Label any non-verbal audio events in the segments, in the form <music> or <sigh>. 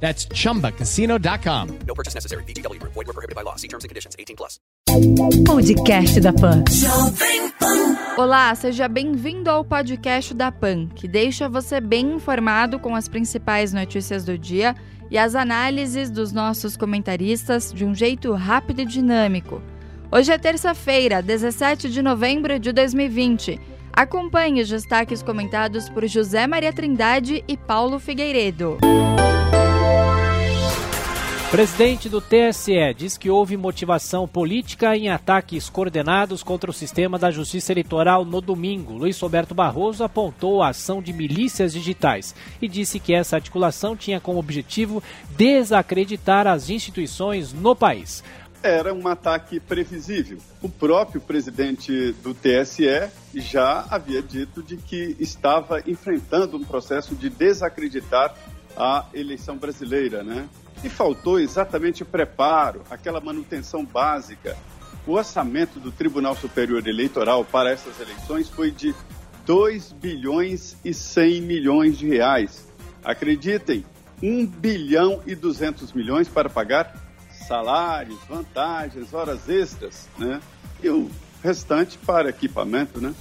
That's chumbacasino.com. No purchase necessary. BGW. Void were prohibited by law. See terms and conditions. 18 plus. Podcast da Pan. Olá, seja bem-vindo ao podcast da PAN, que deixa você bem informado com as principais notícias do dia e as análises dos nossos comentaristas de um jeito rápido e dinâmico. Hoje é terça-feira, 17 de novembro de 2020. Acompanhe os destaques comentados por José Maria Trindade e Paulo Figueiredo. Presidente do TSE diz que houve motivação política em ataques coordenados contra o sistema da Justiça Eleitoral no domingo. Luiz Roberto Barroso apontou a ação de milícias digitais e disse que essa articulação tinha como objetivo desacreditar as instituições no país. Era um ataque previsível. O próprio presidente do TSE já havia dito de que estava enfrentando um processo de desacreditar a eleição brasileira, né? E faltou exatamente o preparo, aquela manutenção básica. O orçamento do Tribunal Superior Eleitoral para essas eleições foi de 2 bilhões e 100 milhões de reais. Acreditem, 1 bilhão e 200 milhões para pagar salários, vantagens, horas extras, né? E o restante para equipamento, né?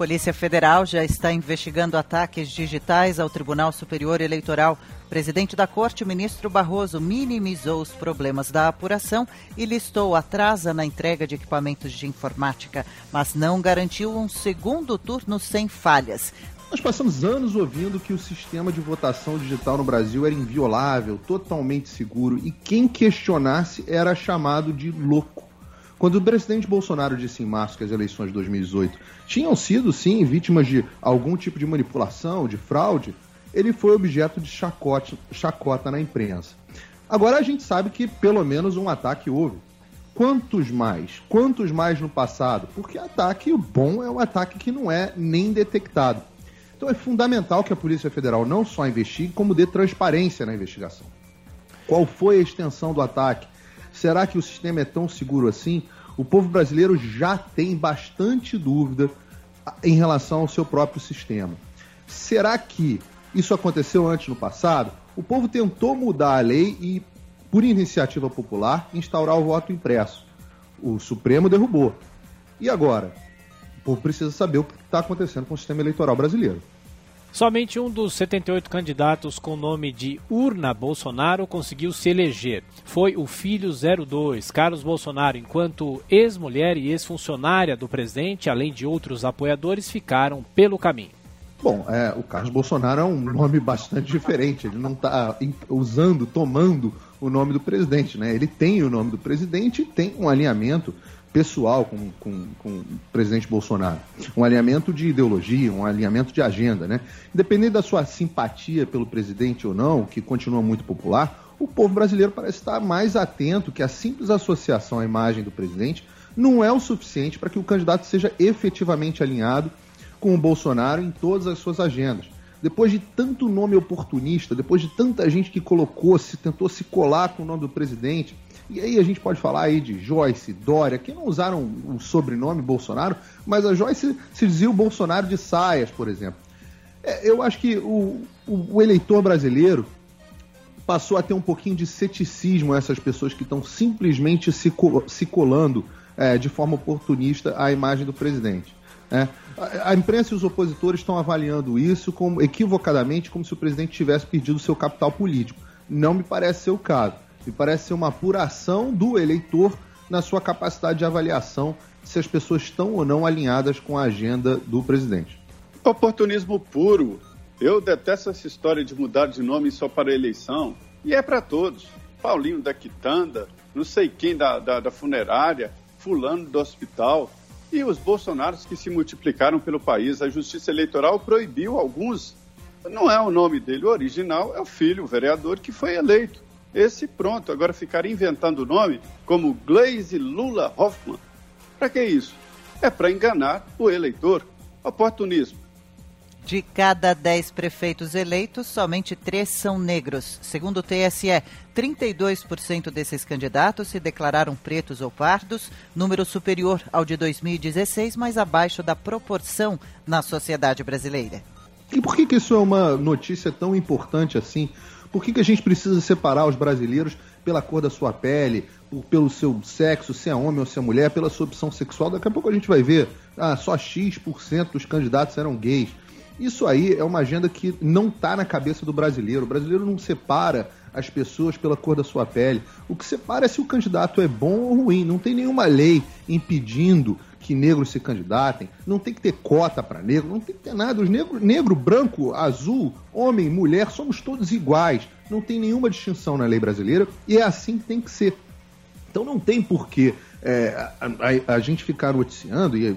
Polícia Federal já está investigando ataques digitais ao Tribunal Superior Eleitoral. O presidente da Corte, ministro Barroso, minimizou os problemas da apuração e listou atrasa na entrega de equipamentos de informática, mas não garantiu um segundo turno sem falhas. Nós passamos anos ouvindo que o sistema de votação digital no Brasil era inviolável, totalmente seguro, e quem questionasse era chamado de louco. Quando o presidente Bolsonaro disse em março que as eleições de 2018 tinham sido, sim, vítimas de algum tipo de manipulação, de fraude, ele foi objeto de chacote, chacota na imprensa. Agora a gente sabe que pelo menos um ataque houve. Quantos mais? Quantos mais no passado? Porque ataque bom é um ataque que não é nem detectado. Então é fundamental que a Polícia Federal não só investigue, como dê transparência na investigação. Qual foi a extensão do ataque? Será que o sistema é tão seguro assim? O povo brasileiro já tem bastante dúvida em relação ao seu próprio sistema. Será que isso aconteceu antes no passado? O povo tentou mudar a lei e, por iniciativa popular, instaurar o voto impresso. O Supremo derrubou. E agora? O povo precisa saber o que está acontecendo com o sistema eleitoral brasileiro. Somente um dos 78 candidatos com o nome de Urna Bolsonaro conseguiu se eleger. Foi o filho 02, Carlos Bolsonaro, enquanto ex-mulher e ex-funcionária do presidente, além de outros apoiadores, ficaram pelo caminho. Bom, é, o Carlos Bolsonaro é um nome bastante diferente. Ele não está usando, tomando o nome do presidente, né? Ele tem o nome do presidente e tem um alinhamento pessoal com, com, com o presidente Bolsonaro. Um alinhamento de ideologia, um alinhamento de agenda, né? Independente da sua simpatia pelo presidente ou não, que continua muito popular, o povo brasileiro parece estar mais atento que a simples associação à imagem do presidente não é o suficiente para que o candidato seja efetivamente alinhado com o Bolsonaro em todas as suas agendas. Depois de tanto nome oportunista, depois de tanta gente que colocou, se tentou se colar com o nome do presidente, e aí a gente pode falar aí de Joyce, Dória, que não usaram o sobrenome Bolsonaro, mas a Joyce se dizia o Bolsonaro de saias, por exemplo. É, eu acho que o, o, o, eleitor brasileiro passou a ter um pouquinho de ceticismo a essas pessoas que estão simplesmente se, se colando é, de forma oportunista à imagem do presidente. É. A, a imprensa e os opositores estão avaliando isso como, equivocadamente como se o presidente tivesse perdido seu capital político. Não me parece ser o caso. Me parece ser uma apuração do eleitor na sua capacidade de avaliação se as pessoas estão ou não alinhadas com a agenda do presidente. Oportunismo puro. Eu detesto essa história de mudar de nome só para eleição. E é para todos. Paulinho da Quitanda, não sei quem da, da, da funerária, fulano do hospital. E os bolsonaros que se multiplicaram pelo país. A Justiça Eleitoral proibiu alguns. Não é o nome dele o original, é o filho, o vereador que foi eleito. esse pronto. Agora ficar inventando o nome como Glaze Lula Hoffman. Para que isso? É para enganar o eleitor. Oportunismo. De cada 10 prefeitos eleitos, somente três são negros. Segundo o TSE, 32% desses candidatos se declararam pretos ou pardos, número superior ao de 2016, mas abaixo da proporção na sociedade brasileira. E por que, que isso é uma notícia tão importante assim? Por que, que a gente precisa separar os brasileiros pela cor da sua pele, pelo seu sexo, se é homem ou se é mulher, pela sua opção sexual? Daqui a pouco a gente vai ver, ah, só X% dos candidatos eram gays. Isso aí é uma agenda que não está na cabeça do brasileiro. O brasileiro não separa as pessoas pela cor da sua pele. O que separa é se o candidato é bom ou ruim. Não tem nenhuma lei impedindo que negros se candidatem, não tem que ter cota para negro, não tem que ter nada. Os negros, negro, branco, azul, homem, mulher, somos todos iguais. Não tem nenhuma distinção na lei brasileira e é assim que tem que ser. Então não tem porquê é, a, a, a, gente ficar noticiando e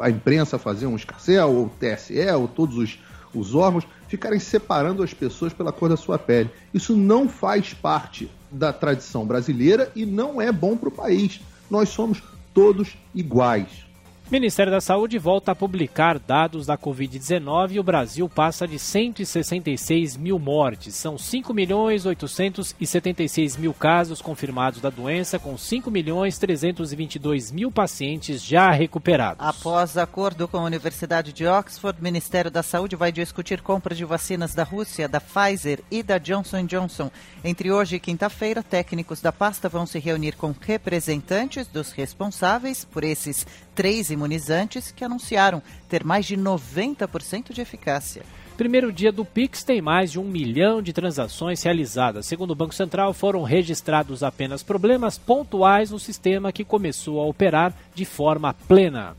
a imprensa fazer um escarcel, ou TSE, ou todos os, os órgãos, ficarem separando as pessoas pela cor da sua pele. Isso não faz parte da tradição brasileira e não é bom para o país. Nós somos todos iguais. Ministério da Saúde volta a publicar dados da Covid-19 e o Brasil passa de 166 mil mortes. São 5 milhões 876 mil casos confirmados da doença, com 5 milhões 322 mil pacientes já recuperados. Após acordo com a Universidade de Oxford, o Ministério da Saúde vai discutir compra de vacinas da Rússia, da Pfizer e da Johnson Johnson. Entre hoje e quinta-feira, técnicos da pasta vão se reunir com representantes dos responsáveis por esses três imunizantes que anunciaram ter mais de 90% de eficácia. Primeiro dia do Pix tem mais de um milhão de transações realizadas. Segundo o Banco Central, foram registrados apenas problemas pontuais no sistema que começou a operar de forma plena.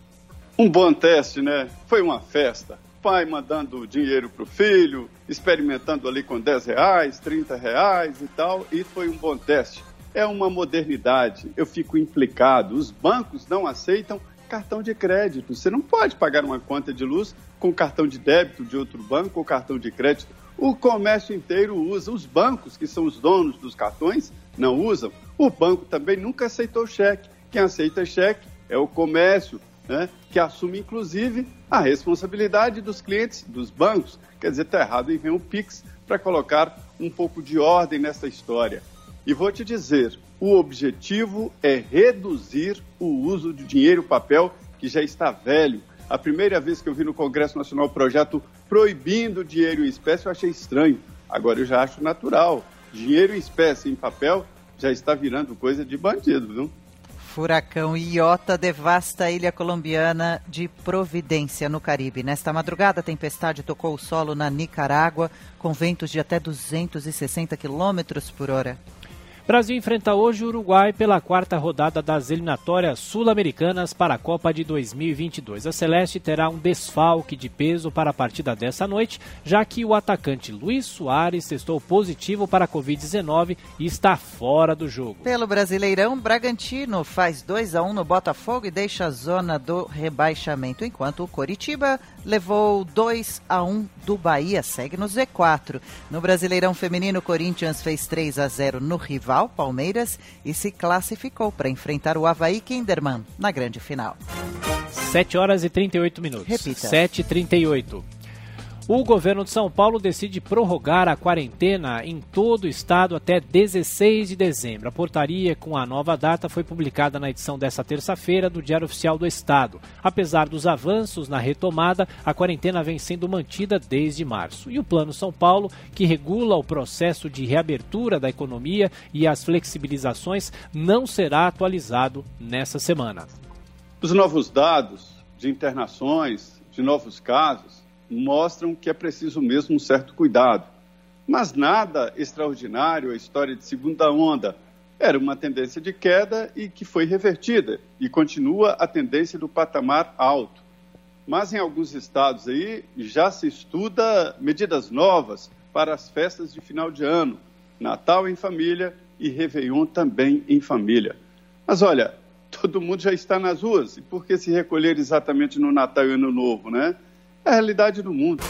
Um bom teste, né? Foi uma festa. Pai mandando dinheiro para o filho, experimentando ali com 10 reais, 30 reais e tal, e foi um bom teste. É uma modernidade. Eu fico implicado. Os bancos não aceitam cartão de crédito. Você não pode pagar uma conta de luz com cartão de débito de outro banco ou cartão de crédito. O comércio inteiro usa. Os bancos, que são os donos dos cartões, não usam. O banco também nunca aceitou cheque. Quem aceita cheque é o comércio, né, que assume, inclusive, a responsabilidade dos clientes dos bancos. Quer dizer, está errado e vem o Pix para colocar um pouco de ordem nessa história. E vou te dizer, o objetivo é reduzir o uso de dinheiro papel que já está velho. A primeira vez que eu vi no Congresso Nacional o projeto proibindo dinheiro em espécie, eu achei estranho. Agora eu já acho natural. Dinheiro em espécie em papel já está virando coisa de bandido, viu? Furacão Iota devasta a ilha colombiana de Providência, no Caribe. Nesta madrugada, a tempestade tocou o solo na Nicarágua, com ventos de até 260 km por hora. Brasil enfrenta hoje o Uruguai pela quarta rodada das eliminatórias sul-americanas para a Copa de 2022. A Celeste terá um desfalque de peso para a partida dessa noite, já que o atacante Luiz Soares testou positivo para a Covid-19 e está fora do jogo. Pelo Brasileirão, Bragantino faz 2 a 1 no Botafogo e deixa a zona do rebaixamento, enquanto o Coritiba levou 2 a 1 do Bahia, segue no Z4. No Brasileirão Feminino, Corinthians fez 3 a 0 no rival Palmeiras e se classificou para enfrentar o Havaí Kinderman na grande final. 7 horas e 38 minutos. Repita. 7 e 38. O governo de São Paulo decide prorrogar a quarentena em todo o estado até 16 de dezembro. A portaria com a nova data foi publicada na edição desta terça-feira do Diário Oficial do Estado. Apesar dos avanços na retomada, a quarentena vem sendo mantida desde março. E o Plano São Paulo, que regula o processo de reabertura da economia e as flexibilizações, não será atualizado nessa semana. Os novos dados de internações, de novos casos, mostram que é preciso mesmo um certo cuidado. Mas nada extraordinário a história de segunda onda. Era uma tendência de queda e que foi revertida e continua a tendência do patamar alto. Mas em alguns estados aí já se estuda medidas novas para as festas de final de ano, Natal em família e Réveillon também em família. Mas olha, <laughs> todo mundo já está nas ruas, e por que se recolher exatamente no Natal e Ano Novo, né? É a realidade do mundo.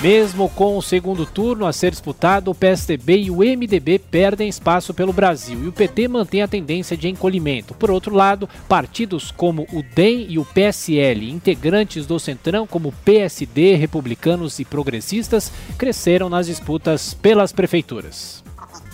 Mesmo com o segundo turno a ser disputado, o PSDB e o MDB perdem espaço pelo Brasil e o PT mantém a tendência de encolhimento. Por outro lado, partidos como o DEM e o PSL, integrantes do Centrão como PSD, republicanos e progressistas, cresceram nas disputas pelas prefeituras.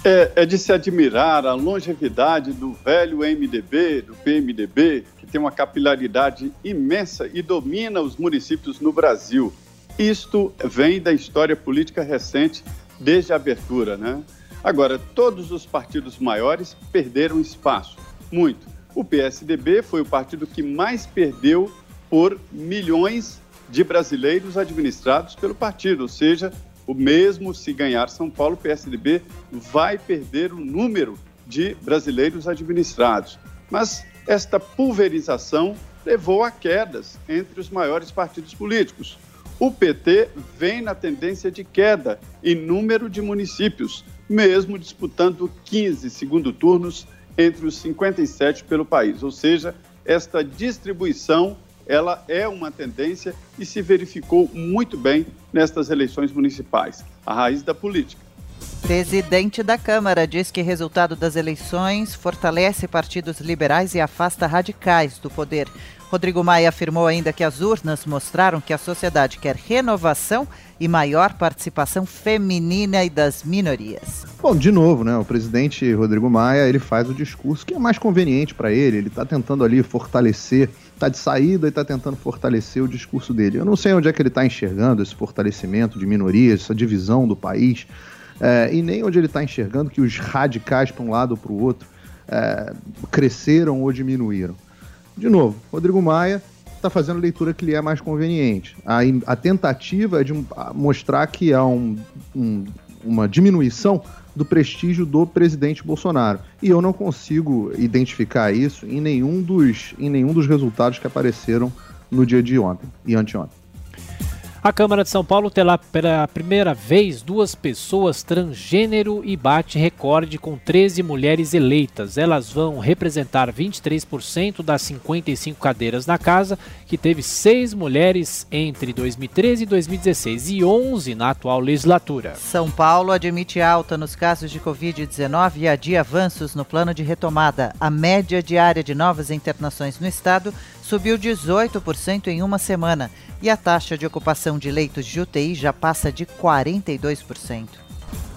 É, é, de se admirar a longevidade do velho MDB, do PMDB, que tem uma capilaridade imensa e domina os municípios no Brasil. Isto vem da história política recente, desde a abertura, né? Agora, todos os partidos maiores perderam espaço, muito. O PSDB foi o partido que mais perdeu por milhões de brasileiros administrados pelo partido, ou seja, o mesmo se ganhar São Paulo, o PSDB vai perder o número de brasileiros administrados. Mas esta pulverização levou a quedas entre os maiores partidos políticos. O PT vem na tendência de queda em número de municípios, mesmo disputando 15 segundo turnos entre os 57 pelo país. Ou seja, esta distribuição ela é uma tendência e se verificou muito bem nestas eleições municipais, a raiz da política. Presidente da Câmara diz que resultado das eleições fortalece partidos liberais e afasta radicais do poder. Rodrigo Maia afirmou ainda que as urnas mostraram que a sociedade quer renovação e maior participação feminina e das minorias. Bom, de novo, né? O presidente Rodrigo Maia ele faz o discurso que é mais conveniente para ele. Ele está tentando ali fortalecer, está de saída e está tentando fortalecer o discurso dele. Eu não sei onde é que ele está enxergando esse fortalecimento de minorias, essa divisão do país, é, e nem onde ele está enxergando que os radicais para um lado ou para o outro é, cresceram ou diminuíram. De novo, Rodrigo Maia está fazendo a leitura que lhe é mais conveniente. A, a tentativa é de mostrar que há um, um, uma diminuição do prestígio do presidente Bolsonaro. E eu não consigo identificar isso em nenhum dos, em nenhum dos resultados que apareceram no dia de ontem e anteontem. A Câmara de São Paulo terá pela primeira vez duas pessoas transgênero e bate recorde com 13 mulheres eleitas. Elas vão representar 23% das 55 cadeiras na casa, que teve seis mulheres entre 2013 e 2016 e 11 na atual legislatura. São Paulo admite alta nos casos de Covid-19 e adia avanços no plano de retomada. A média diária de novas internações no estado subiu 18% em uma semana e a taxa de ocupação de leitos de UTI já passa de 42%.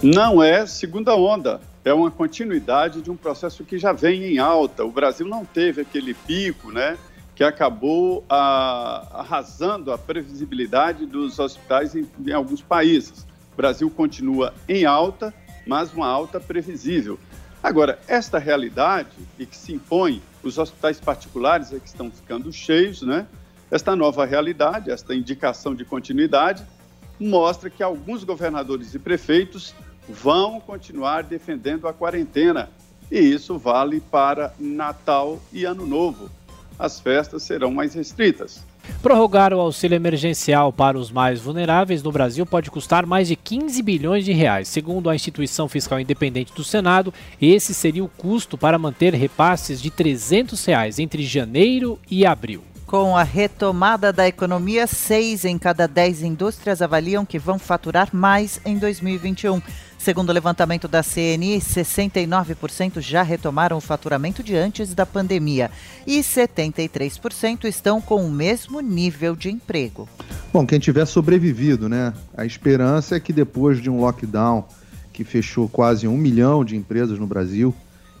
Não é segunda onda, é uma continuidade de um processo que já vem em alta. O Brasil não teve aquele pico, né, que acabou ah, arrasando a previsibilidade dos hospitais em, em alguns países. O Brasil continua em alta, mas uma alta previsível. Agora, esta realidade e que se impõe, os hospitais particulares é que estão ficando cheios, né? Esta nova realidade, esta indicação de continuidade, mostra que alguns governadores e prefeitos vão continuar defendendo a quarentena. E isso vale para Natal e Ano Novo. As festas serão mais restritas. Prorrogar o auxílio emergencial para os mais vulneráveis no Brasil pode custar mais de 15 bilhões de reais. Segundo a instituição fiscal independente do Senado, esse seria o custo para manter repasses de 300 reais entre janeiro e abril. Com a retomada da economia, seis em cada dez indústrias avaliam que vão faturar mais em 2021. Segundo o levantamento da CNI, 69% já retomaram o faturamento de antes da pandemia e 73% estão com o mesmo nível de emprego. Bom, quem tiver sobrevivido, né? A esperança é que depois de um lockdown que fechou quase um milhão de empresas no Brasil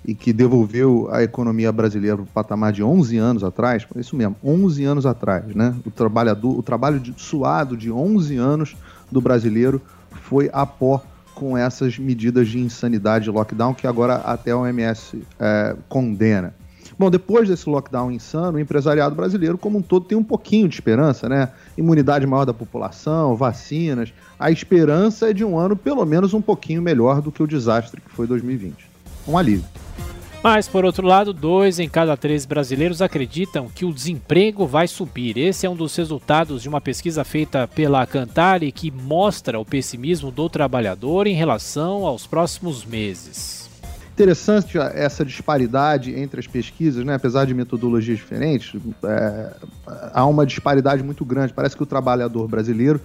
e que devolveu a economia brasileira para o patamar de 11 anos atrás, isso mesmo, 11 anos atrás, né? O trabalhador, o trabalho de, suado de 11 anos do brasileiro foi a pó com essas medidas de insanidade de lockdown que agora até a OMS é, condena. Bom, depois desse lockdown insano, o empresariado brasileiro como um todo tem um pouquinho de esperança, né? Imunidade maior da população, vacinas. A esperança é de um ano pelo menos um pouquinho melhor do que o desastre que foi 2020. Um alívio. Mas, por outro lado, dois em cada três brasileiros acreditam que o desemprego vai subir. Esse é um dos resultados de uma pesquisa feita pela Cantare que mostra o pessimismo do trabalhador em relação aos próximos meses. Interessante essa disparidade entre as pesquisas, né? apesar de metodologias diferentes, é, há uma disparidade muito grande. Parece que o trabalhador brasileiro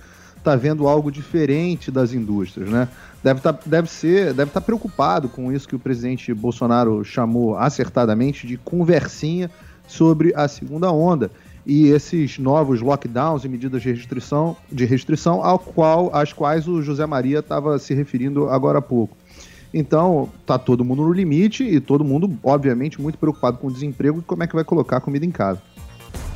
está vendo algo diferente das indústrias, né? Deve tá, deve ser, deve estar tá preocupado com isso que o presidente Bolsonaro chamou acertadamente de conversinha sobre a segunda onda e esses novos lockdowns e medidas de restrição, de restrição ao qual, às quais o José Maria estava se referindo agora há pouco. Então, tá todo mundo no limite e todo mundo, obviamente, muito preocupado com o desemprego e como é que vai colocar a comida em casa.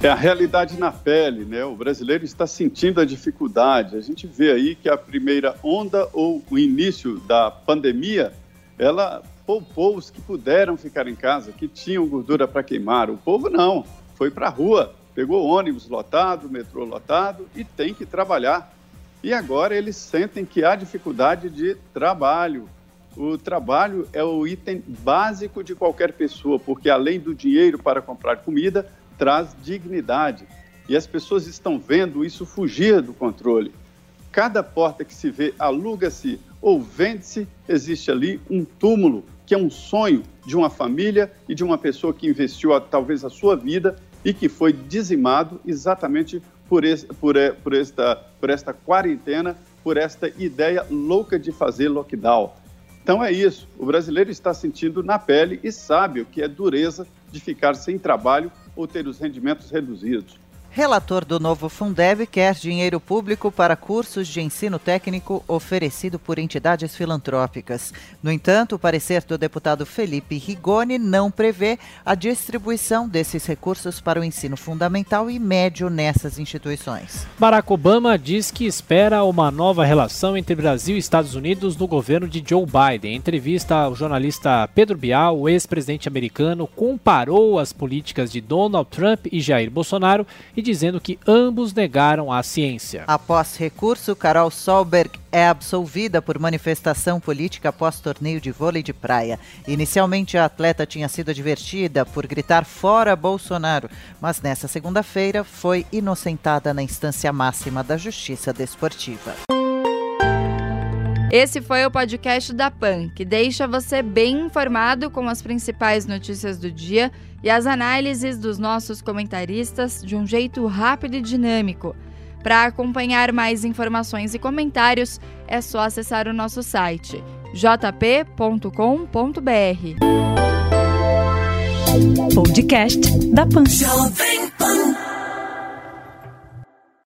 É a realidade na pele, né? O brasileiro está sentindo a dificuldade. A gente vê aí que a primeira onda ou o início da pandemia, ela poupou os que puderam ficar em casa, que tinham gordura para queimar. O povo não, foi para a rua, pegou ônibus lotado, metrô lotado e tem que trabalhar. E agora eles sentem que há dificuldade de trabalho. O trabalho é o item básico de qualquer pessoa, porque além do dinheiro para comprar comida, traz dignidade. E as pessoas estão vendo isso fugir do controle. Cada porta que se vê aluga-se ou vende-se, existe ali um túmulo, que é um sonho de uma família e de uma pessoa que investiu talvez a sua vida e que foi dizimado exatamente por, esse, por, por, esta, por esta quarentena, por esta ideia louca de fazer lockdown. Então é isso, o brasileiro está sentindo na pele e sabe o que é dureza de ficar sem trabalho ou ter os rendimentos reduzidos. Relator do novo Fundeb quer dinheiro público para cursos de ensino técnico oferecido por entidades filantrópicas. No entanto, o parecer do deputado Felipe Rigoni não prevê a distribuição desses recursos para o ensino fundamental e médio nessas instituições. Barack Obama diz que espera uma nova relação entre Brasil e Estados Unidos no governo de Joe Biden. Em entrevista ao jornalista Pedro Bial, o ex-presidente americano comparou as políticas de Donald Trump e Jair Bolsonaro e dizendo que ambos negaram a ciência. Após recurso, Carol Solberg é absolvida por manifestação política após torneio de vôlei de praia. Inicialmente, a atleta tinha sido advertida por gritar fora Bolsonaro, mas nessa segunda-feira foi inocentada na instância máxima da Justiça Desportiva. Esse foi o podcast da PAN, que deixa você bem informado com as principais notícias do dia e as análises dos nossos comentaristas de um jeito rápido e dinâmico. Para acompanhar mais informações e comentários, é só acessar o nosso site jp.com.br. Podcast da PAN.